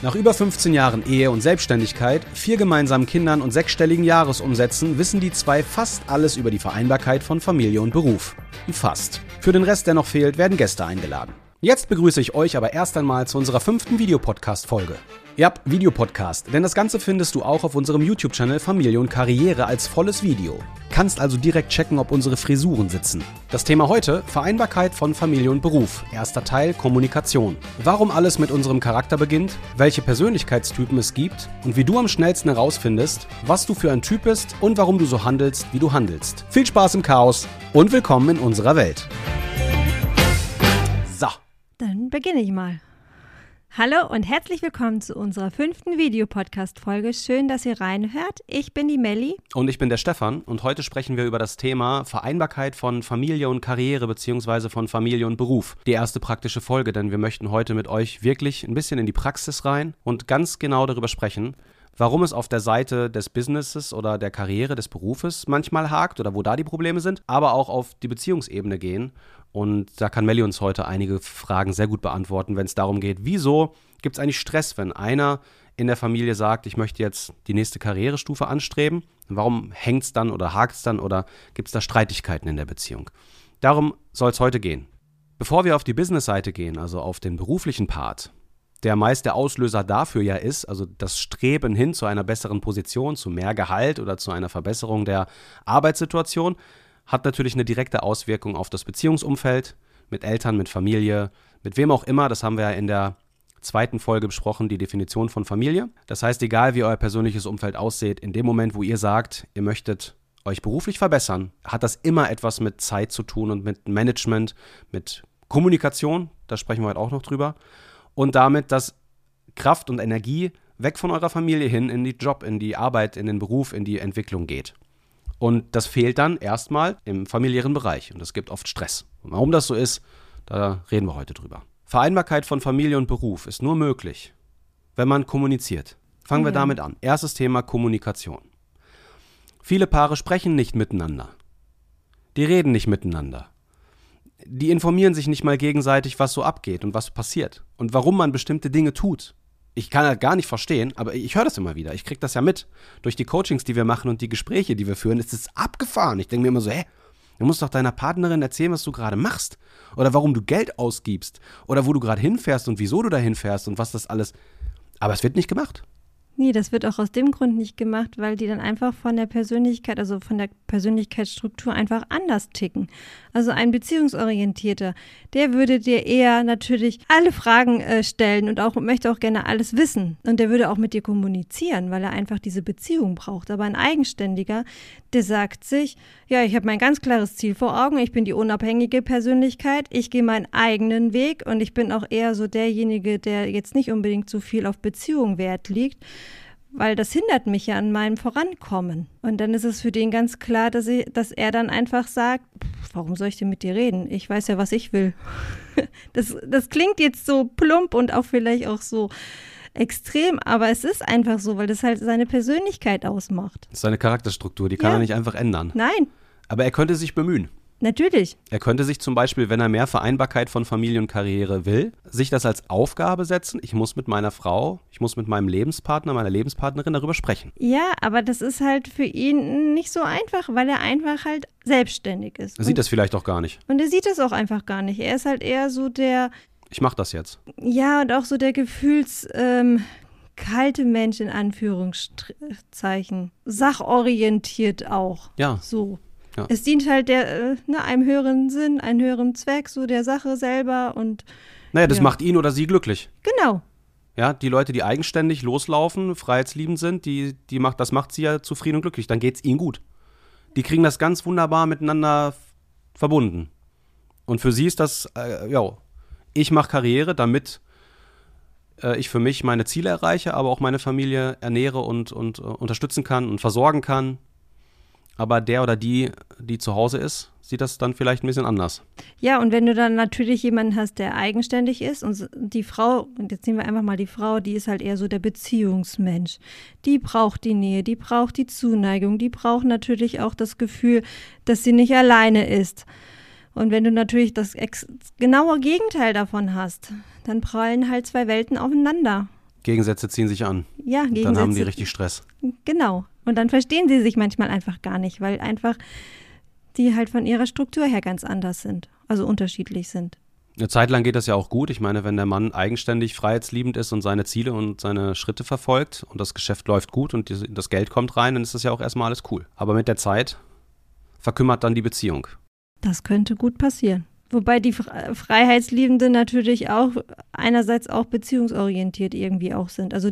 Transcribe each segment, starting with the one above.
Nach über 15 Jahren Ehe und Selbstständigkeit, vier gemeinsamen Kindern und sechsstelligen Jahresumsätzen wissen die zwei fast alles über die Vereinbarkeit von Familie und Beruf. Fast. Für den Rest, der noch fehlt, werden Gäste eingeladen. Jetzt begrüße ich euch aber erst einmal zu unserer fünften Videopodcast-Folge. Ja, Videopodcast, denn das Ganze findest du auch auf unserem YouTube-Channel Familie und Karriere als volles Video. Kannst also direkt checken, ob unsere Frisuren sitzen. Das Thema heute: Vereinbarkeit von Familie und Beruf. Erster Teil: Kommunikation. Warum alles mit unserem Charakter beginnt, welche Persönlichkeitstypen es gibt und wie du am schnellsten herausfindest, was du für ein Typ bist und warum du so handelst, wie du handelst. Viel Spaß im Chaos und willkommen in unserer Welt. So. Dann beginne ich mal. Hallo und herzlich willkommen zu unserer fünften Videopodcast-Folge. Schön, dass ihr reinhört. Ich bin die Melli. Und ich bin der Stefan. Und heute sprechen wir über das Thema Vereinbarkeit von Familie und Karriere beziehungsweise von Familie und Beruf. Die erste praktische Folge, denn wir möchten heute mit euch wirklich ein bisschen in die Praxis rein und ganz genau darüber sprechen, warum es auf der Seite des Businesses oder der Karriere, des Berufes manchmal hakt oder wo da die Probleme sind, aber auch auf die Beziehungsebene gehen und da kann Melli uns heute einige Fragen sehr gut beantworten, wenn es darum geht, wieso gibt es eigentlich Stress, wenn einer in der Familie sagt, ich möchte jetzt die nächste Karrierestufe anstreben? Warum hängt es dann oder hakt es dann oder gibt es da Streitigkeiten in der Beziehung? Darum soll es heute gehen. Bevor wir auf die Business-Seite gehen, also auf den beruflichen Part, der meist der Auslöser dafür ja ist, also das Streben hin zu einer besseren Position, zu mehr Gehalt oder zu einer Verbesserung der Arbeitssituation, hat natürlich eine direkte Auswirkung auf das Beziehungsumfeld mit Eltern, mit Familie, mit wem auch immer. Das haben wir ja in der zweiten Folge besprochen, die Definition von Familie. Das heißt, egal wie euer persönliches Umfeld aussieht, in dem Moment, wo ihr sagt, ihr möchtet euch beruflich verbessern, hat das immer etwas mit Zeit zu tun und mit Management, mit Kommunikation, da sprechen wir heute auch noch drüber, und damit, dass Kraft und Energie weg von eurer Familie hin in die Job, in die Arbeit, in den Beruf, in die Entwicklung geht. Und das fehlt dann erstmal im familiären Bereich und es gibt oft Stress. Und warum das so ist, da reden wir heute drüber. Vereinbarkeit von Familie und Beruf ist nur möglich, wenn man kommuniziert. Fangen ja. wir damit an. Erstes Thema Kommunikation. Viele Paare sprechen nicht miteinander. Die reden nicht miteinander. Die informieren sich nicht mal gegenseitig, was so abgeht und was passiert und warum man bestimmte Dinge tut ich kann halt gar nicht verstehen, aber ich höre das immer wieder. Ich kriege das ja mit. Durch die Coachings, die wir machen und die Gespräche, die wir führen, ist es abgefahren. Ich denke mir immer so, hä, du musst doch deiner Partnerin erzählen, was du gerade machst. Oder warum du Geld ausgibst. Oder wo du gerade hinfährst und wieso du da hinfährst und was das alles. Aber es wird nicht gemacht. Nee, das wird auch aus dem Grund nicht gemacht, weil die dann einfach von der Persönlichkeit, also von der Persönlichkeitsstruktur einfach anders ticken. Also ein Beziehungsorientierter, der würde dir eher natürlich alle Fragen äh, stellen und auch möchte auch gerne alles wissen. Und der würde auch mit dir kommunizieren, weil er einfach diese Beziehung braucht. Aber ein Eigenständiger, der sagt sich, ja, ich habe mein ganz klares Ziel vor Augen, ich bin die unabhängige Persönlichkeit, ich gehe meinen eigenen Weg und ich bin auch eher so derjenige, der jetzt nicht unbedingt so viel auf Beziehung Wert liegt, weil das hindert mich ja an meinem Vorankommen. Und dann ist es für den ganz klar, dass, ich, dass er dann einfach sagt, warum soll ich denn mit dir reden? Ich weiß ja, was ich will. Das, das klingt jetzt so plump und auch vielleicht auch so extrem, aber es ist einfach so, weil das halt seine Persönlichkeit ausmacht. Das ist seine Charakterstruktur, die kann ja. er nicht einfach ändern. Nein. Aber er könnte sich bemühen. Natürlich. Er könnte sich zum Beispiel, wenn er mehr Vereinbarkeit von Familie und Karriere will, sich das als Aufgabe setzen. Ich muss mit meiner Frau, ich muss mit meinem Lebenspartner, meiner Lebenspartnerin darüber sprechen. Ja, aber das ist halt für ihn nicht so einfach, weil er einfach halt selbstständig ist. Er sieht und, das vielleicht auch gar nicht. Und er sieht das auch einfach gar nicht. Er ist halt eher so der. Ich mach das jetzt. Ja, und auch so der Gefühls. Ähm, kalte Mensch in Anführungszeichen. Sachorientiert auch. Ja. So. Ja. Es dient halt der, äh, ne, einem höheren Sinn, einem höheren Zweck, so der Sache selber und. Naja, das ja. macht ihn oder sie glücklich. Genau. Ja, die Leute, die eigenständig loslaufen, freiheitsliebend sind, die, die macht, das macht sie ja zufrieden und glücklich. Dann geht es ihnen gut. Die kriegen das ganz wunderbar miteinander verbunden. Und für sie ist das, äh, ja, ich mache Karriere, damit äh, ich für mich meine Ziele erreiche, aber auch meine Familie ernähre und, und uh, unterstützen kann und versorgen kann aber der oder die die zu Hause ist, sieht das dann vielleicht ein bisschen anders. Ja, und wenn du dann natürlich jemanden hast, der eigenständig ist und die Frau, und jetzt nehmen wir einfach mal die Frau, die ist halt eher so der Beziehungsmensch. Die braucht die Nähe, die braucht die Zuneigung, die braucht natürlich auch das Gefühl, dass sie nicht alleine ist. Und wenn du natürlich das genaue Gegenteil davon hast, dann prallen halt zwei Welten aufeinander. Gegensätze ziehen sich an. Ja, Gegensätze. Dann haben die richtig Stress. Genau. Und dann verstehen sie sich manchmal einfach gar nicht, weil einfach die halt von ihrer Struktur her ganz anders sind, also unterschiedlich sind. Eine Zeit lang geht das ja auch gut. Ich meine, wenn der Mann eigenständig freiheitsliebend ist und seine Ziele und seine Schritte verfolgt und das Geschäft läuft gut und das Geld kommt rein, dann ist das ja auch erstmal alles cool. Aber mit der Zeit verkümmert dann die Beziehung. Das könnte gut passieren. Wobei die Freiheitsliebenden natürlich auch einerseits auch beziehungsorientiert irgendwie auch sind. Also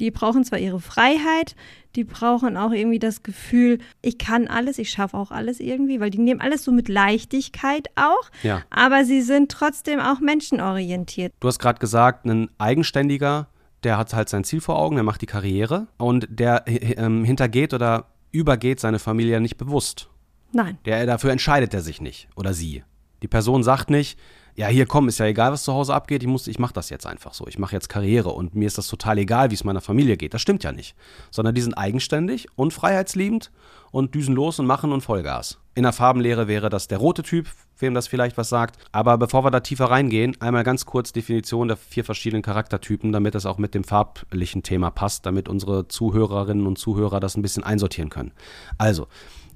die brauchen zwar ihre Freiheit, die brauchen auch irgendwie das Gefühl, ich kann alles, ich schaffe auch alles irgendwie, weil die nehmen alles so mit Leichtigkeit auch, ja. aber sie sind trotzdem auch menschenorientiert. Du hast gerade gesagt, ein Eigenständiger, der hat halt sein Ziel vor Augen, der macht die Karriere und der äh, hintergeht oder übergeht seine Familie nicht bewusst. Nein. Der, dafür entscheidet er sich nicht oder sie. Die Person sagt nicht, ja, hier komm, ist ja egal, was zu Hause abgeht, ich muss, ich mache das jetzt einfach so. Ich mache jetzt Karriere und mir ist das total egal, wie es meiner Familie geht. Das stimmt ja nicht. Sondern die sind eigenständig und freiheitsliebend und düsen los und machen und Vollgas. In der Farbenlehre wäre das der rote Typ, wem das vielleicht was sagt. Aber bevor wir da tiefer reingehen, einmal ganz kurz Definition der vier verschiedenen Charaktertypen, damit das auch mit dem farblichen Thema passt, damit unsere Zuhörerinnen und Zuhörer das ein bisschen einsortieren können. Also,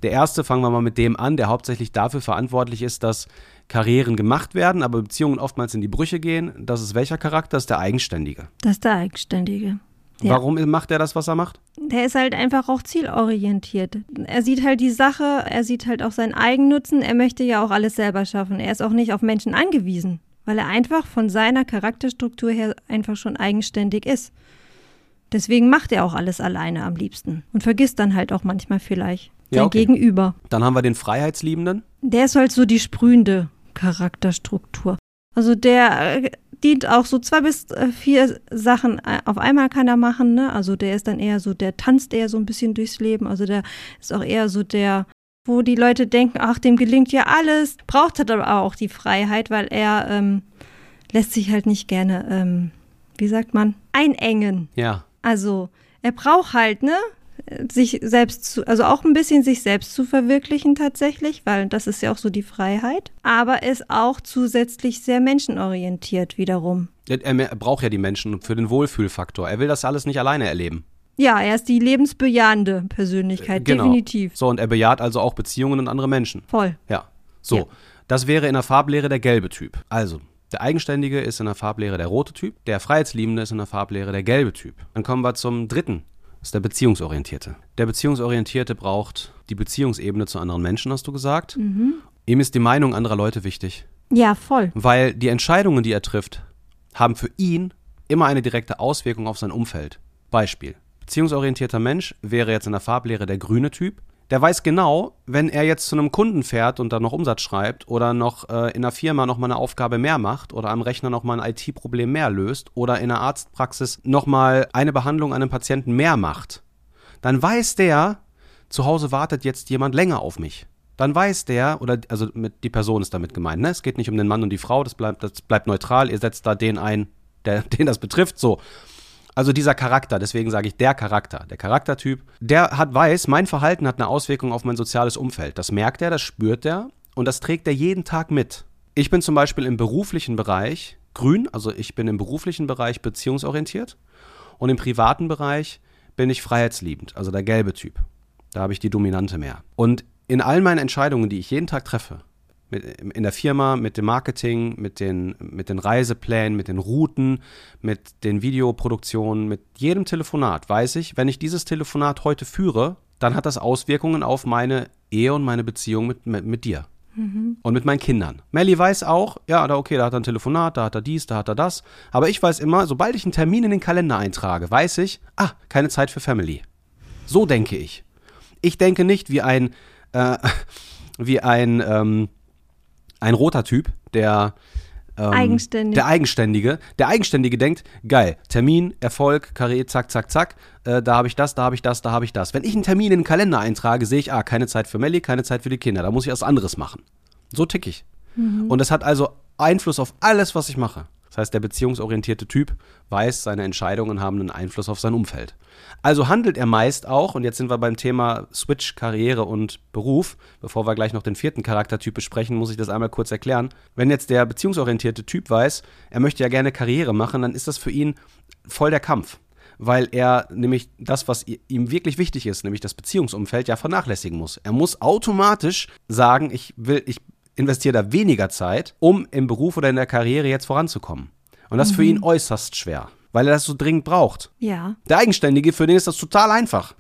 der erste, fangen wir mal mit dem an, der hauptsächlich dafür verantwortlich ist, dass Karrieren gemacht werden, aber Beziehungen oftmals in die Brüche gehen. Das ist welcher Charakter? Das ist der Eigenständige. Das ist der Eigenständige. Ja. Warum macht er das, was er macht? Der ist halt einfach auch zielorientiert. Er sieht halt die Sache, er sieht halt auch seinen Eigennutzen. Er möchte ja auch alles selber schaffen. Er ist auch nicht auf Menschen angewiesen, weil er einfach von seiner Charakterstruktur her einfach schon eigenständig ist. Deswegen macht er auch alles alleine am liebsten und vergisst dann halt auch manchmal vielleicht sein ja, okay. Gegenüber. Dann haben wir den Freiheitsliebenden. Der ist halt so die sprühende Charakterstruktur. Also der äh, dient auch so zwei bis äh, vier Sachen äh, auf einmal kann er machen. Ne? Also der ist dann eher so, der tanzt eher so ein bisschen durchs Leben. Also der ist auch eher so der, wo die Leute denken, ach, dem gelingt ja alles. Braucht hat aber auch die Freiheit, weil er ähm, lässt sich halt nicht gerne, ähm, wie sagt man, einengen. Ja. Also er braucht halt, ne? Sich selbst zu, also auch ein bisschen sich selbst zu verwirklichen tatsächlich, weil das ist ja auch so die Freiheit, aber ist auch zusätzlich sehr menschenorientiert wiederum. Er, er braucht ja die Menschen für den Wohlfühlfaktor. Er will das alles nicht alleine erleben. Ja, er ist die lebensbejahende Persönlichkeit, äh, genau. definitiv. So, und er bejaht also auch Beziehungen und andere Menschen. Voll. Ja. So, ja. das wäre in der Farblehre der gelbe Typ. Also, der Eigenständige ist in der Farblehre der rote Typ, der Freiheitsliebende ist in der Farblehre der gelbe Typ. Dann kommen wir zum dritten ist der Beziehungsorientierte. Der Beziehungsorientierte braucht die Beziehungsebene zu anderen Menschen, hast du gesagt. Mhm. Ihm ist die Meinung anderer Leute wichtig. Ja, voll. Weil die Entscheidungen, die er trifft, haben für ihn immer eine direkte Auswirkung auf sein Umfeld. Beispiel. Beziehungsorientierter Mensch wäre jetzt in der Farblehre der grüne Typ der weiß genau, wenn er jetzt zu einem Kunden fährt und da noch Umsatz schreibt oder noch äh, in einer Firma noch mal eine Aufgabe mehr macht oder am Rechner noch mal ein IT-Problem mehr löst oder in einer Arztpraxis noch mal eine Behandlung an einem Patienten mehr macht, dann weiß der, zu Hause wartet jetzt jemand länger auf mich. Dann weiß der, oder also die Person ist damit gemeint, ne? Es geht nicht um den Mann und die Frau, das bleibt, das bleibt neutral, ihr setzt da den ein, der, den das betrifft, so. Also dieser Charakter, deswegen sage ich der Charakter, der Charaktertyp, der hat weiß, mein Verhalten hat eine Auswirkung auf mein soziales Umfeld. Das merkt er, das spürt er und das trägt er jeden Tag mit. Ich bin zum Beispiel im beruflichen Bereich grün, also ich bin im beruflichen Bereich beziehungsorientiert und im privaten Bereich bin ich freiheitsliebend, also der gelbe Typ. Da habe ich die Dominante mehr. Und in all meinen Entscheidungen, die ich jeden Tag treffe, mit, in der Firma, mit dem Marketing, mit den, mit den Reiseplänen, mit den Routen, mit den Videoproduktionen, mit jedem Telefonat weiß ich, wenn ich dieses Telefonat heute führe, dann hat das Auswirkungen auf meine Ehe und meine Beziehung mit, mit, mit dir. Mhm. Und mit meinen Kindern. Melly weiß auch, ja, da okay, da hat er ein Telefonat, da hat er dies, da hat er das. Aber ich weiß immer, sobald ich einen Termin in den Kalender eintrage, weiß ich, ah, keine Zeit für Family. So denke ich. Ich denke nicht wie ein, äh, wie ein, ähm, ein roter Typ, der ähm, Eigenständig. Der Eigenständige. Der Eigenständige denkt, geil, Termin, Erfolg, Karree, zack, zack, zack. Äh, da habe ich das, da habe ich das, da habe ich das. Wenn ich einen Termin in den Kalender eintrage, sehe ich, ah, keine Zeit für Melli, keine Zeit für die Kinder. Da muss ich was anderes machen. So tick ich. Und das hat also Einfluss auf alles, was ich mache. Das heißt, der beziehungsorientierte Typ weiß, seine Entscheidungen haben einen Einfluss auf sein Umfeld. Also handelt er meist auch, und jetzt sind wir beim Thema Switch, Karriere und Beruf. Bevor wir gleich noch den vierten Charaktertyp besprechen, muss ich das einmal kurz erklären. Wenn jetzt der beziehungsorientierte Typ weiß, er möchte ja gerne Karriere machen, dann ist das für ihn voll der Kampf. Weil er nämlich das, was ihm wirklich wichtig ist, nämlich das Beziehungsumfeld, ja vernachlässigen muss. Er muss automatisch sagen, ich will, ich investiere da weniger Zeit, um im Beruf oder in der Karriere jetzt voranzukommen. Und das ist für ihn äußerst schwer, weil er das so dringend braucht. ja. Der Eigenständige, für den ist das total einfach.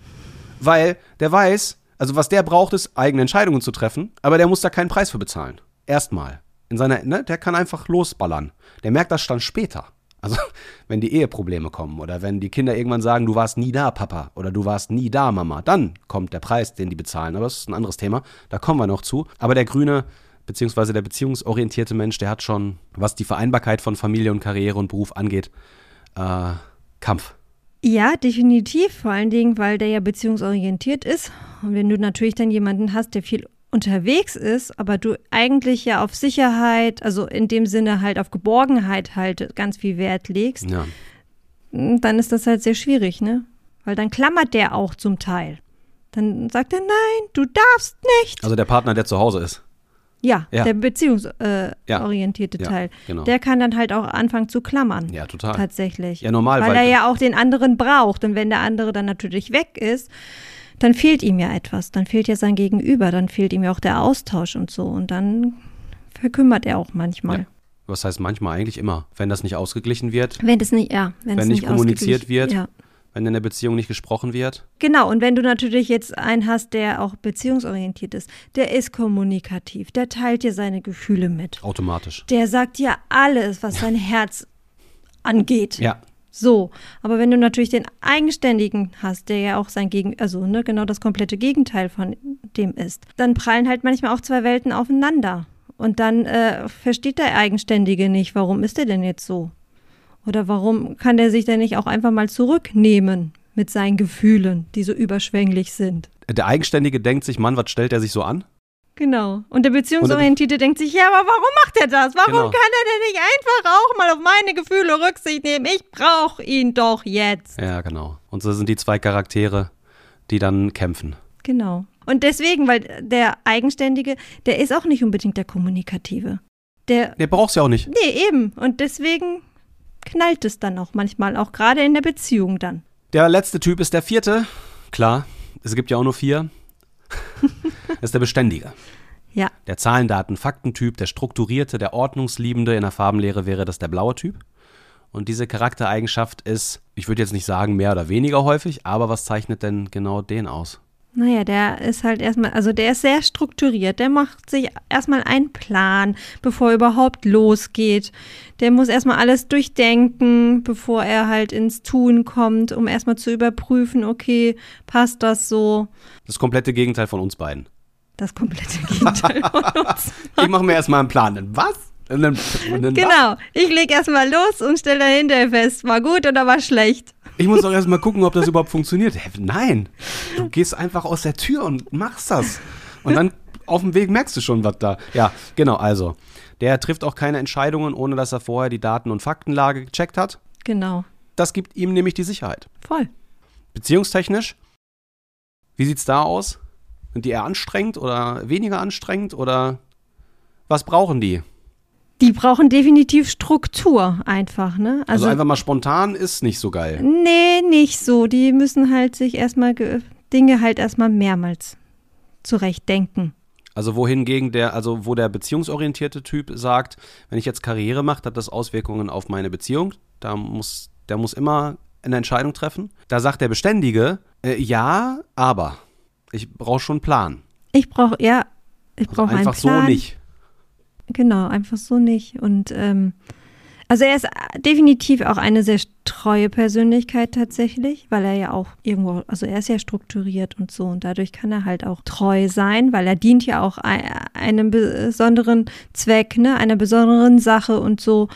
Weil der weiß, also was der braucht, ist, eigene Entscheidungen zu treffen, aber der muss da keinen Preis für bezahlen. Erstmal. In seiner, ne, der kann einfach losballern. Der merkt das dann später. Also, wenn die Eheprobleme kommen oder wenn die Kinder irgendwann sagen, du warst nie da, Papa, oder du warst nie da, Mama, dann kommt der Preis, den die bezahlen. Aber das ist ein anderes Thema. Da kommen wir noch zu. Aber der grüne, beziehungsweise der beziehungsorientierte Mensch, der hat schon, was die Vereinbarkeit von Familie und Karriere und Beruf angeht, äh, Kampf. Ja, definitiv. Vor allen Dingen, weil der ja beziehungsorientiert ist. Und wenn du natürlich dann jemanden hast, der viel unterwegs ist, aber du eigentlich ja auf Sicherheit, also in dem Sinne halt auf Geborgenheit halt ganz viel Wert legst, Ja. dann ist das halt sehr schwierig, ne? Weil dann klammert der auch zum Teil. Dann sagt er, nein, du darfst nicht. Also der Partner, der zu Hause ist. Ja, Ja. der beziehungsorientierte Ja. orientierte Ja, Teil. genau. Der kann dann halt auch anfangen zu klammern. Ja, total. Tatsächlich. Ja, normal, Weil, weil- er ja auch den anderen braucht. Und wenn der andere dann natürlich weg ist, dann fehlt ihm ja etwas. Dann fehlt ja sein Gegenüber. Dann fehlt ihm ja auch der Austausch und so. Und dann verkümmert er auch manchmal. Was heißt manchmal eigentlich immer, wenn das nicht ausgeglichen wird, Wenn das nicht, ja, wenn, es Wenn nicht kommuniziert wird. Ja. Wenn in der Beziehung nicht gesprochen wird. Genau, und wenn du natürlich jetzt einen hast, der auch beziehungsorientiert ist, der ist kommunikativ, der teilt dir seine Gefühle mit. Automatisch. Der sagt dir alles, was sein Herz angeht. Ja. So, aber wenn du natürlich den Eigenständigen hast, der ja auch sein Gegen, also ne, genau das komplette Gegenteil von dem ist, dann prallen halt manchmal auch zwei Welten aufeinander. Und dann äh, versteht der Eigenständige nicht, warum ist er denn jetzt so? Oder warum kann der sich denn nicht auch einfach mal zurücknehmen mit seinen Gefühlen, die so überschwänglich sind? Der Eigenständige denkt sich, Mann, was stellt er sich so an? Genau. Und der Beziehungsorientierte denkt sich, ja, aber warum macht er das? Warum Genau. kann er denn nicht einfach auch mal auf meine Gefühle Rücksicht nehmen? Ich brauche ihn doch jetzt. Ja, genau. Und so sind die zwei Charaktere, die dann kämpfen. Genau. Und deswegen, weil der Eigenständige, der ist auch nicht unbedingt der Kommunikative. Der, Der braucht's ja auch nicht. nee, eben. Und deswegen knallt es dann auch manchmal, auch gerade in der Beziehung dann. Der letzte Typ ist der vierte. Klar, es gibt ja auch nur vier. das ist der Beständige. Ja, Der Zahlen, Daten, Faktentyp, der Strukturierte, der Ordnungsliebende. In der Farbenlehre wäre das der blaue Typ. Und diese Charaktereigenschaft ist, ich würde jetzt nicht sagen mehr oder weniger häufig, aber was zeichnet denn genau den aus? Naja, der ist halt erstmal, also der ist sehr strukturiert. Der macht sich erstmal einen Plan, bevor er überhaupt losgeht. Der muss erstmal alles durchdenken, bevor er halt ins Tun kommt, um erstmal zu überprüfen, okay, passt das so? Das komplette Gegenteil von uns beiden. Das komplette Gegenteil von uns. Ich mache mir erstmal einen Plan. Was? Und dann, und dann was? Genau. Ich leg erstmal los und stelle dann hinterher fest, war gut oder war schlecht. Ich muss doch erstmal gucken, ob das überhaupt funktioniert. Hä, Nein, du gehst einfach aus der Tür und machst das. Und dann auf dem Weg merkst du schon, was da. Ja, genau, also. Der trifft auch keine Entscheidungen, ohne dass er vorher die Daten- und Faktenlage gecheckt hat. Genau. Das gibt ihm nämlich die Sicherheit. Voll. Beziehungstechnisch, wie sieht's da aus? Sind die eher anstrengend oder weniger anstrengend oder was brauchen die? Die brauchen definitiv Struktur einfach, ne? Also, Also, einfach mal spontan ist nicht so geil. nee, nicht so. Die müssen halt sich erstmal ge- Dinge halt erstmal mehrmals zurechtdenken. Also wohingegen der, also wo der beziehungsorientierte Typ sagt, wenn ich jetzt Karriere mache, hat das Auswirkungen auf meine Beziehung. Da muss, der muss immer eine Entscheidung treffen. Da sagt der Beständige, äh, ja, aber ich brauche schon einen Plan. Ich brauche, ja, ich Also brauche einen einfach Plan. so nicht. Genau, einfach so nicht. Und ähm, Also er ist definitiv auch eine sehr treue Persönlichkeit tatsächlich, weil er ja auch irgendwo, also er ist ja strukturiert und so und dadurch kann er halt auch treu sein, weil er dient ja auch einem besonderen Zweck, ne, einer besonderen Sache und so.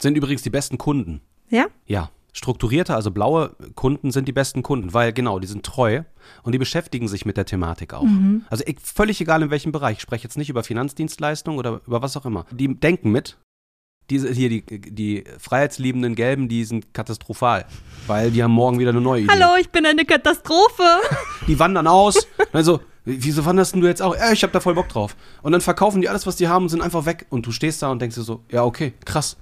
Sind übrigens die besten Kunden. Ja? Ja. Strukturierte, also blaue Kunden sind die besten Kunden, weil genau, die sind treu und die beschäftigen sich mit der Thematik auch. Mhm. Also ich, völlig egal in welchem Bereich. Ich spreche jetzt nicht über Finanzdienstleistungen oder über was auch immer. Die denken mit. Diese, hier, die, die freiheitsliebenden Gelben, die sind katastrophal, weil die haben morgen wieder eine neue Idee. Hallo, ich bin eine Katastrophe. die wandern aus. Also, wieso wanderst du jetzt auch? Ja, ich hab da voll Bock drauf. Und dann verkaufen die alles, was die haben und sind einfach weg. Und du stehst da und denkst dir so, ja, okay, krass.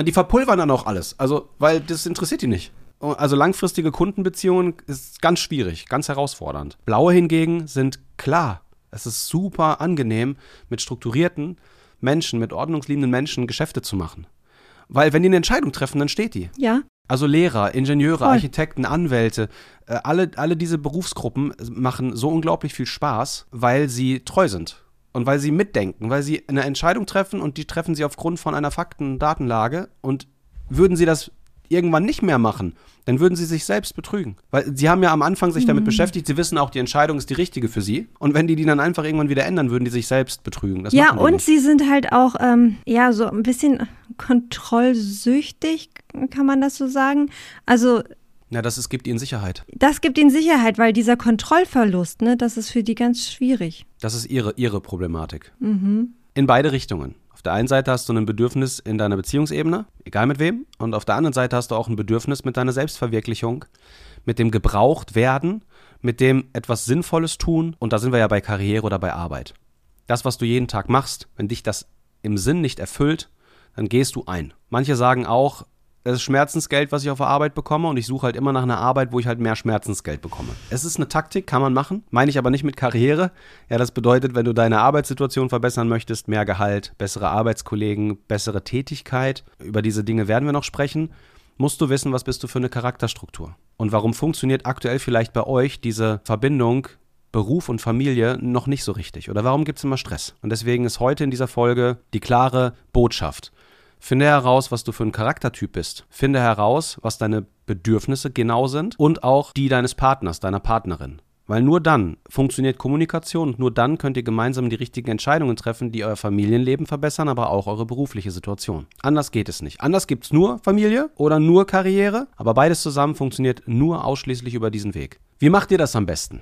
Und die verpulvern dann auch alles. Also, weil das interessiert die nicht. Also langfristige Kundenbeziehungen ist ganz schwierig, ganz herausfordernd. Blaue hingegen sind klar. Es ist super angenehm, mit strukturierten Menschen, mit ordnungsliebenden Menschen Geschäfte zu machen. Weil wenn die eine Entscheidung treffen, dann steht die. Ja. Also Lehrer, Ingenieure, Voll. Architekten, Anwälte, äh, alle, alle diese Berufsgruppen machen so unglaublich viel Spaß, weil sie treu sind und weil sie mitdenken, weil sie eine Entscheidung treffen und die treffen sie aufgrund von einer Fakten- und Datenlage und würden sie das irgendwann nicht mehr machen, dann würden sie sich selbst betrügen. Weil sie haben ja am Anfang sich damit mhm. beschäftigt, sie wissen auch, die Entscheidung ist die richtige für sie. Und wenn die die dann einfach irgendwann wieder ändern, würden die sich selbst betrügen. Das ja, und nicht. sie sind halt auch, ähm, ja, so ein bisschen kontrollsüchtig, kann man das so sagen. Also ja, das ist, gibt ihnen Sicherheit. Das gibt ihnen Sicherheit, weil dieser Kontrollverlust, ne, das ist für die ganz schwierig. Das ist ihre, ihre Problematik. Mhm. In beide Richtungen. Auf der einen Seite hast du ein Bedürfnis in deiner Beziehungsebene, egal mit wem, und auf der anderen Seite hast du auch ein Bedürfnis mit deiner Selbstverwirklichung, mit dem gebraucht werden, mit dem etwas Sinnvolles tun, und da sind wir ja bei Karriere oder bei Arbeit. Das, was du jeden Tag machst, wenn dich das im Sinn nicht erfüllt, dann gehst du ein. Manche sagen auch, es ist Schmerzensgeld, was ich auf der Arbeit bekomme und ich suche halt immer nach einer Arbeit, wo ich halt mehr Schmerzensgeld bekomme. Es ist eine Taktik, kann man machen, meine ich aber nicht mit Karriere. Ja, das bedeutet, wenn du deine Arbeitssituation verbessern möchtest, mehr Gehalt, bessere Arbeitskollegen, bessere Tätigkeit, über diese Dinge werden wir noch sprechen, musst du wissen, was bist du für eine Charakterstruktur und warum funktioniert aktuell vielleicht bei euch diese Verbindung Beruf und Familie noch nicht so richtig oder warum gibt es immer Stress? Und deswegen ist heute in dieser Folge die klare Botschaft. Finde heraus, was du für ein Charaktertyp bist. Finde heraus, was deine Bedürfnisse genau sind und auch die deines Partners, deiner Partnerin. Weil nur dann funktioniert Kommunikation und nur dann könnt ihr gemeinsam die richtigen Entscheidungen treffen, die euer Familienleben verbessern, aber auch eure berufliche Situation. Anders geht es nicht. Anders gibt es nur Familie oder nur Karriere, aber beides zusammen funktioniert nur ausschließlich über diesen Weg. Wie macht ihr das am besten?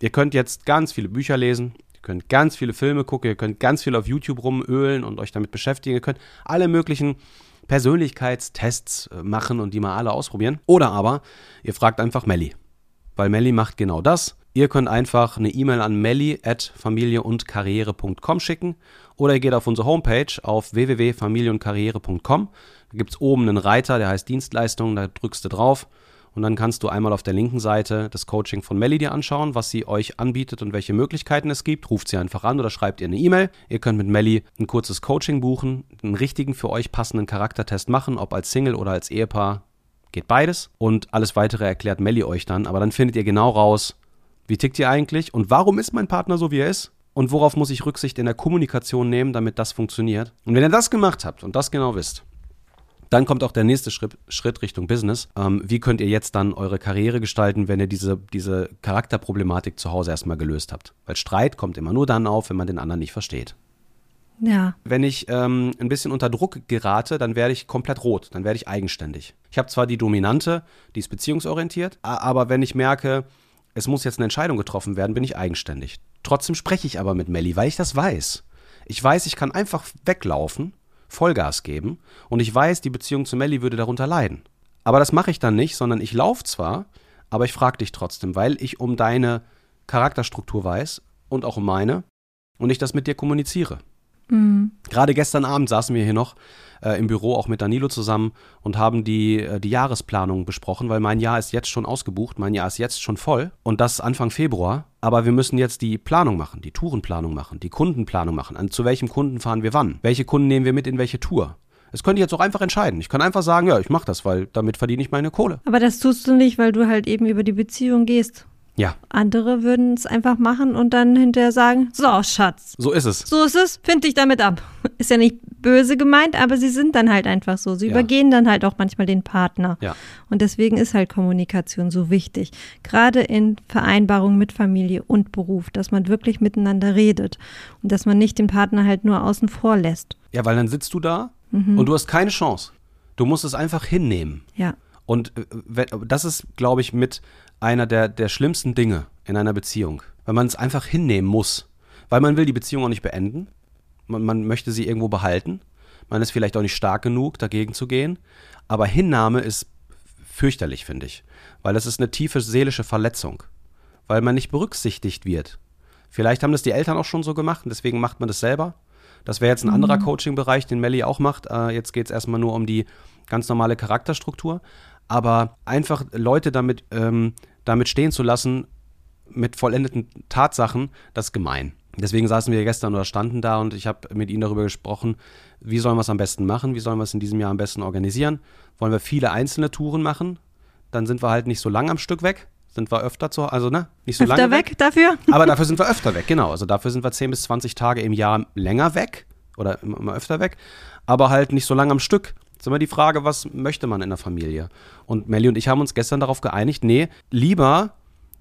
Ihr könnt jetzt ganz viele Bücher lesen, Ihr könnt ganz viele Filme gucken, ihr könnt ganz viel auf YouTube rumölen und euch damit beschäftigen. Ihr könnt alle möglichen Persönlichkeitstests äh, machen und die mal alle ausprobieren. Oder aber ihr fragt einfach Melli, weil Melli macht genau das. Ihr könnt einfach eine E-Mail an melli.familieundkarriere.com schicken oder ihr geht auf unsere Homepage auf www.familieundkarriere.com. Da gibt es oben einen Reiter, der heißt Dienstleistungen, da drückst du drauf und dann kannst du einmal auf der linken Seite das Coaching von Melly dir anschauen, was sie euch anbietet und welche Möglichkeiten es gibt. Ruft sie einfach an oder schreibt ihr eine E-Mail. Ihr könnt mit Melly ein kurzes Coaching buchen, einen richtigen für euch passenden Charaktertest machen, ob als Single oder als Ehepaar. Geht beides. Und alles weitere erklärt Melly euch dann. Aber dann findet ihr genau raus, wie tickt ihr eigentlich und warum ist mein Partner so, wie er ist? Und worauf muss ich Rücksicht in der Kommunikation nehmen, damit das funktioniert? Und wenn ihr das gemacht habt und das genau wisst, dann kommt auch der nächste Schritt, Schritt Richtung Business. Ähm, wie könnt ihr jetzt dann eure Karriere gestalten, wenn ihr diese, diese Charakterproblematik zu Hause erstmal gelöst habt? Weil Streit kommt immer nur dann auf, wenn man den anderen nicht versteht. Ja. Wenn ich ähm, ein bisschen unter Druck gerate, dann werde ich komplett rot, dann werde ich eigenständig. Ich habe zwar die Dominante, die ist beziehungsorientiert, aber wenn ich merke, es muss jetzt eine Entscheidung getroffen werden, bin ich eigenständig. Trotzdem spreche ich aber mit Melly, weil ich das weiß. Ich weiß, ich kann einfach weglaufen Vollgas geben und ich weiß, die Beziehung zu Melly würde darunter leiden. Aber das mache ich dann nicht, sondern ich laufe zwar, aber ich frage dich trotzdem, weil ich um deine Charakterstruktur weiß und auch um meine und ich das mit dir kommuniziere. Mhm. Gerade gestern Abend saßen wir hier noch äh, im Büro auch mit Danilo zusammen und haben die, äh, die Jahresplanung besprochen, weil mein Jahr ist jetzt schon ausgebucht, mein Jahr ist jetzt schon voll und das Anfang Februar. Aber wir müssen jetzt die Planung machen, die Tourenplanung machen, die Kundenplanung machen. An zu welchem Kunden fahren wir wann? Welche Kunden nehmen wir mit in welche Tour? Das könnte ich jetzt auch einfach entscheiden. Ich kann einfach sagen, ja, ich mache das, weil damit verdiene ich meine Kohle. Aber das tust du nicht, weil du halt eben über die Beziehung gehst. Ja. Andere würden es einfach machen und dann hinterher sagen, so, Schatz. So ist es. So ist es, find dich damit ab. Ist ja nicht böse gemeint, aber sie sind dann halt einfach so. Sie Ja. übergehen dann halt auch manchmal den Partner. Ja. Und deswegen ist halt Kommunikation so wichtig. Gerade in Vereinbarung mit Familie und Beruf, dass man wirklich miteinander redet und dass man nicht den Partner halt nur außen vor lässt. Ja, weil dann sitzt du da Mhm. und du hast keine Chance. Du musst es einfach hinnehmen. Ja. Und äh, das ist, glaube ich, mit einer der, der schlimmsten Dinge in einer Beziehung. Weil man es einfach hinnehmen muss. Weil man will die Beziehung auch nicht beenden. Man, man möchte sie irgendwo behalten. Man ist vielleicht auch nicht stark genug, dagegen zu gehen. Aber Hinnahme ist fürchterlich, finde ich. Weil das ist eine tiefe seelische Verletzung. Weil man nicht berücksichtigt wird. Vielleicht haben das die Eltern auch schon so gemacht und deswegen macht man das selber. Das wäre jetzt ein anderer Coaching-Bereich, den Melly auch macht. Äh, jetzt geht es erstmal nur um die ganz normale Charakterstruktur. Aber einfach Leute damit, ähm, damit stehen zu lassen, mit vollendeten Tatsachen, das ist gemein. Deswegen saßen wir gestern oder standen da und ich habe mit ihnen darüber gesprochen, wie sollen wir es am besten machen, wie sollen wir es in diesem Jahr am besten organisieren. Wollen wir viele einzelne Touren machen, dann sind wir halt nicht so lang am Stück weg, sind wir öfter zu, also ne, nicht so Öfter lange weg dafür? aber dafür sind wir öfter weg, genau. Also dafür sind wir 10 bis 20 Tage im Jahr länger weg oder immer, immer öfter weg, aber halt nicht so lange am Stück. Jetzt ist immer die Frage, was möchte man in der Familie? Und Melli und ich haben uns gestern darauf geeinigt, nee, lieber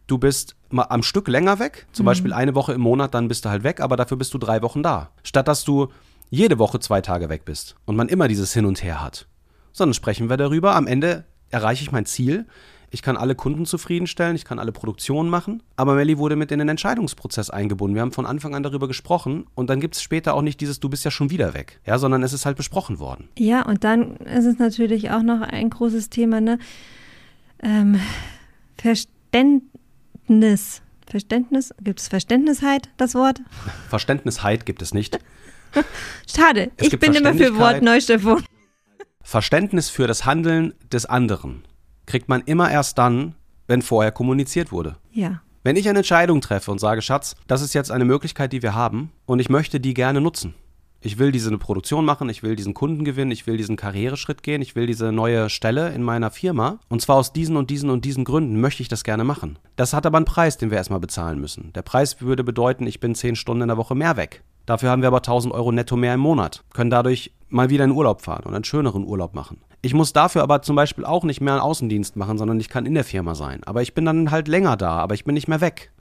du bist mal am Stück länger weg, zum Beispiel eine Woche im Monat, dann bist du halt weg, aber dafür bist du drei Wochen da. Statt dass du jede Woche zwei Tage weg bist und man immer dieses Hin und Her hat. Sondern sprechen wir darüber. Am Ende erreiche ich mein Ziel. Ich kann alle Kunden zufriedenstellen, ich kann alle Produktionen machen. Aber Melli wurde mit in den Entscheidungsprozess eingebunden. Wir haben von Anfang an darüber gesprochen und dann gibt es später auch nicht dieses Du bist ja schon wieder weg. Ja, sondern es ist halt besprochen worden. Ja, und dann ist es natürlich auch noch ein großes Thema, ne? Ähm, Verständnis. Verständnis? Gibt es Verständnisheit, das Wort? Verständnisheit gibt es nicht. Schade, Es ich bin immer für. Wortneustiftung. Verständnis für das Handeln des anderen kriegt man immer erst dann, wenn vorher kommuniziert wurde. Ja, Wenn ich eine Entscheidung treffe und sage, Schatz, das ist jetzt eine Möglichkeit, die wir haben und ich möchte die gerne nutzen. Ich will diese Produktion machen, ich will diesen Kunden gewinnen, ich will diesen Karriereschritt gehen, ich will diese neue Stelle in meiner Firma. Und zwar aus diesen und diesen und diesen Gründen möchte ich das gerne machen. Das hat aber einen Preis, den wir erstmal bezahlen müssen. Der Preis würde bedeuten, ich bin zehn Stunden in der Woche mehr weg. Dafür haben wir aber 1000 Euro netto mehr im Monat, können dadurch mal wieder in Urlaub fahren und einen schöneren Urlaub machen. Ich muss dafür aber zum Beispiel auch nicht mehr einen Außendienst machen, sondern ich kann in der Firma sein. Aber ich bin dann halt länger da, aber ich bin nicht mehr weg.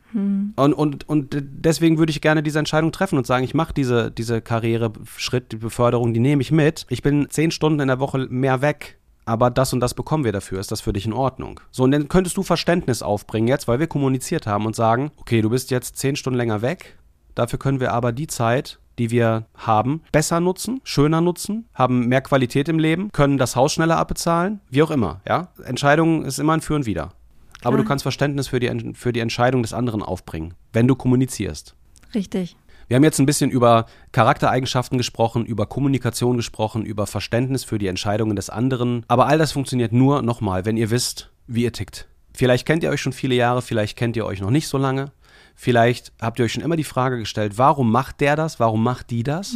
Und, und, und deswegen würde ich gerne diese Entscheidung treffen und sagen, ich mache diese, diese Karriereschritt, die Beförderung, die nehme ich mit. Ich bin zehn Stunden in der Woche mehr weg, aber das und das bekommen wir dafür. Ist das für dich in Ordnung? So, und dann könntest du Verständnis aufbringen jetzt, weil wir kommuniziert haben und sagen, okay, du bist jetzt zehn Stunden länger weg, dafür können wir aber die Zeit, die wir haben, besser nutzen, schöner nutzen, haben mehr Qualität im Leben, können das Haus schneller abbezahlen, wie auch immer, ja? Entscheidung ist immer ein Für und Wider. Aber Klar. du kannst Verständnis für die, für die Entscheidung des anderen aufbringen, wenn du kommunizierst. richtig. Wir haben jetzt ein bisschen über Charaktereigenschaften gesprochen, über Kommunikation gesprochen, über Verständnis für die Entscheidungen des anderen. Aber all das funktioniert nur nochmal, wenn ihr wisst, wie ihr tickt. Vielleicht kennt ihr euch schon viele Jahre, vielleicht kennt ihr euch noch nicht so lange. Vielleicht habt ihr euch schon immer die Frage gestellt, warum macht der das, warum macht die das?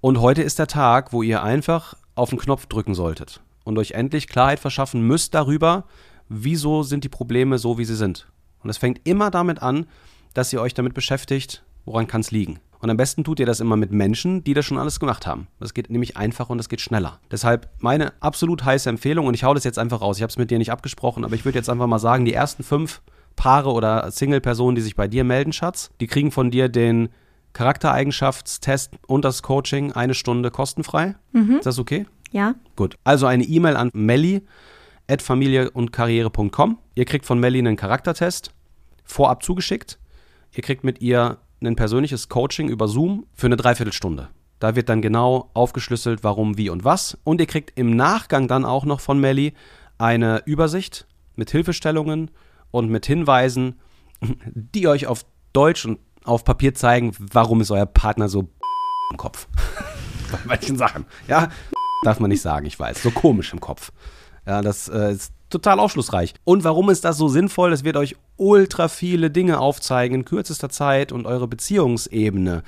Und heute ist der Tag, wo ihr einfach auf den Knopf drücken solltet und euch endlich Klarheit verschaffen müsst darüber, wieso sind die Probleme so, wie sie sind. Und es fängt immer damit an, dass ihr euch damit beschäftigt, woran kann es liegen. Und am besten tut ihr das immer mit Menschen, die das schon alles gemacht haben. Das geht nämlich einfach und es geht schneller. Deshalb meine absolut heiße Empfehlung, und ich hau das jetzt einfach raus, ich habe es mit dir nicht abgesprochen, aber ich würde jetzt einfach mal sagen, die ersten fünf Paare oder Single-Personen, die sich bei dir melden, Schatz, die kriegen von dir den Charaktereigenschaftstest und das Coaching eine Stunde kostenfrei. Ist das okay? Ja, Gut. Also eine E-Mail an melli at familie und karriere.com. Ihr kriegt von Melli einen Charaktertest vorab zugeschickt. Ihr kriegt mit ihr ein persönliches Coaching über Zoom für eine Dreiviertelstunde. Da wird dann genau aufgeschlüsselt, warum, wie und was. Und ihr kriegt im Nachgang dann auch noch von Melli eine Übersicht mit Hilfestellungen und mit Hinweisen, die euch auf Deutsch und auf Papier zeigen, warum ist euer Partner so im Kopf. Bei manchen Sachen. Ja, darf man nicht sagen, ich weiß. So komisch im Kopf. Ja, das äh, ist total aufschlussreich. Und warum ist das so sinnvoll? Es wird euch ultra viele Dinge aufzeigen in kürzester Zeit und eure Beziehungsebene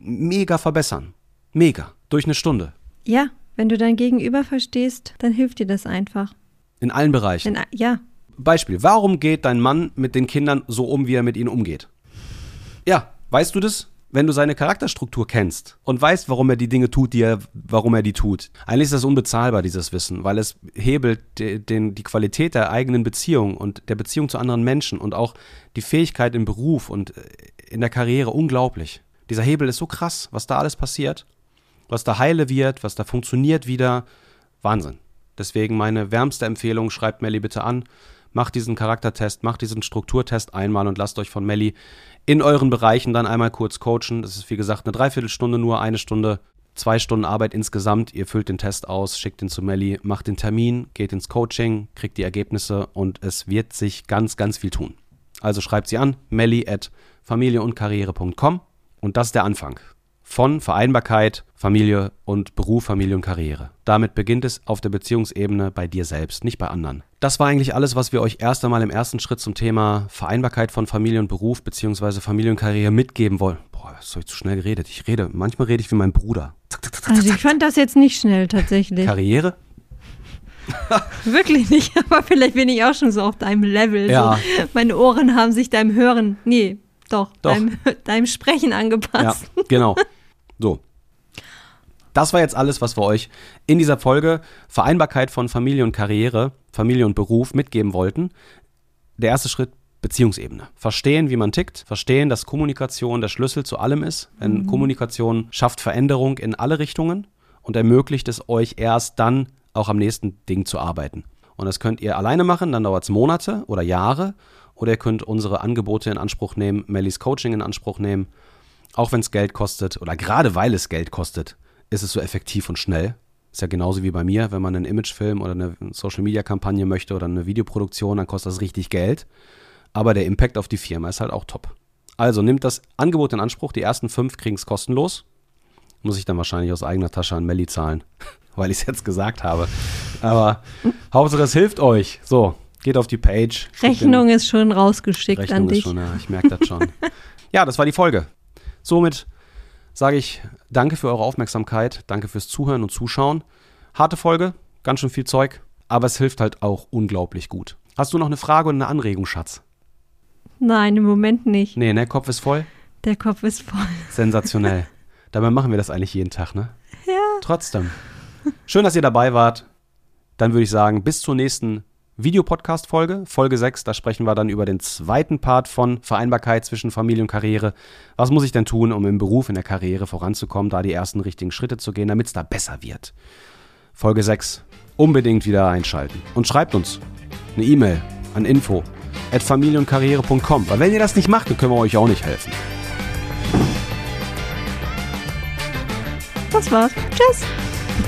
mega verbessern. Mega. Durch eine Stunde. ja. Wenn du dein Gegenüber verstehst, dann hilft dir das einfach. In allen Bereichen. Denn, ja, Beispiel, warum geht dein Mann mit den Kindern so um, wie er mit ihnen umgeht? Ja, weißt du das? Wenn du seine Charakterstruktur kennst und weißt, warum er die Dinge tut, die er, warum er die tut. Eigentlich ist das unbezahlbar, dieses Wissen, weil es hebelt de, den, die Qualität der eigenen Beziehung und der Beziehung zu anderen Menschen und auch die Fähigkeit im Beruf und äh, in der Karriere unglaublich. Dieser Hebel ist so krass, was da alles passiert, was da heile wird, was da funktioniert wieder. Wahnsinn. Deswegen meine wärmste Empfehlung, schreibt Melly bitte an, macht diesen Charaktertest, macht diesen Strukturtest einmal und lasst euch von Melly in euren Bereichen dann einmal kurz coachen. Das ist wie gesagt eine Dreiviertelstunde nur, eine Stunde, zwei Stunden Arbeit insgesamt. Ihr füllt den Test aus, schickt ihn zu Melly, macht den Termin, geht ins Coaching, kriegt die Ergebnisse und es wird sich ganz, ganz viel tun. Also schreibt sie an, melly at familieundkarriere.com und das ist der Anfang von Vereinbarkeit, Familie und Beruf, Familie und Karriere. Damit beginnt es auf der Beziehungsebene bei dir selbst, nicht bei anderen. Das war eigentlich alles, was wir euch erst einmal im ersten Schritt zum Thema Vereinbarkeit von Familie und Beruf bzw. Familie und Karriere mitgeben wollen. Boah, das habe ich zu schnell geredet. Ich rede, manchmal rede ich wie mein Bruder. Also ich fand das jetzt nicht schnell tatsächlich. Karriere? Wirklich nicht, aber vielleicht bin ich auch schon so auf deinem Level. Ja. So. Meine Ohren haben sich deinem Hören, nee, doch, Doch. Deinem, deinem Sprechen Ja, angepasst. genau. So. Das war jetzt alles, was wir euch in dieser Folge Vereinbarkeit von Familie und Karriere, Familie und Beruf mitgeben wollten. Der erste Schritt Beziehungsebene. Verstehen, wie man tickt, verstehen, dass Kommunikation der Schlüssel zu allem ist. Denn Kommunikation schafft Veränderung in alle Richtungen und ermöglicht es euch erst dann auch am nächsten Ding zu arbeiten. Und das könnt ihr alleine machen, dann dauert es Monate oder Jahre. Oder ihr könnt unsere Angebote in Anspruch nehmen, Mellys Coaching in Anspruch nehmen. Auch wenn es Geld kostet oder gerade weil es Geld kostet, ist es so effektiv und schnell. Ist ja genauso wie bei mir, wenn man einen Imagefilm oder eine Social-Media-Kampagne möchte oder eine Videoproduktion, dann kostet das richtig Geld. Aber der Impact auf die Firma ist halt auch top. Also nimmt das Angebot in Anspruch. Die ersten fünf kriegen es kostenlos. Muss ich dann wahrscheinlich aus eigener Tasche an Melli zahlen, weil ich es jetzt gesagt habe. Aber Hauptsache es hilft euch. So, geht auf die Page. den- Rechnung ist schon rausgeschickt Rechnung an ist dich. schon, ja, ich merke das schon. ja, das war die Folge. Somit sage ich danke für eure Aufmerksamkeit, danke fürs Zuhören und Zuschauen. Harte Folge, ganz schön viel Zeug, aber es hilft halt auch unglaublich gut. Hast du noch eine Frage und eine Anregung, Schatz? Nein, im Moment nicht. Nee, ne, Kopf ist voll. Der Kopf ist voll. Sensationell. Dabei machen wir das eigentlich jeden Tag, ne? Ja. Trotzdem. Schön, dass ihr dabei wart. Dann würde ich sagen, bis zur nächsten Videopodcast-Folge, Folge 6. Da sprechen wir dann über den zweiten Part von Vereinbarkeit zwischen Familie und Karriere. Was muss ich denn tun, um im Beruf, in der Karriere voranzukommen, da die ersten richtigen Schritte zu gehen, damit es da besser wird? Folge 6. Unbedingt wieder einschalten. Und schreibt uns eine E-Mail an info at familienkarriere.com. Weil wenn ihr das nicht macht, dann können wir euch auch nicht helfen. Das war's. Tschüss.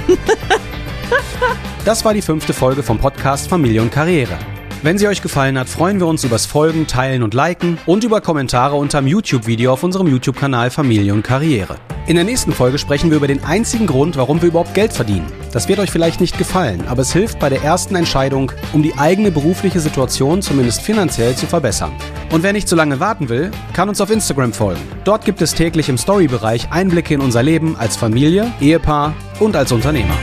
Das war die fünfte Folge vom Podcast Familie und Karriere. Wenn sie euch gefallen hat, freuen wir uns übers Folgen, Teilen und Liken und über Kommentare unterm YouTube-Video auf unserem YouTube-Kanal Familie und Karriere. In der nächsten Folge sprechen wir über den einzigen Grund, warum wir überhaupt Geld verdienen. Das wird euch vielleicht nicht gefallen, aber es hilft bei der ersten Entscheidung, um die eigene berufliche Situation zumindest finanziell zu verbessern. Und wer nicht so lange warten will, kann uns auf Instagram folgen. Dort gibt es täglich im Story-Bereich Einblicke in unser Leben als Familie, Ehepaar und als Unternehmer.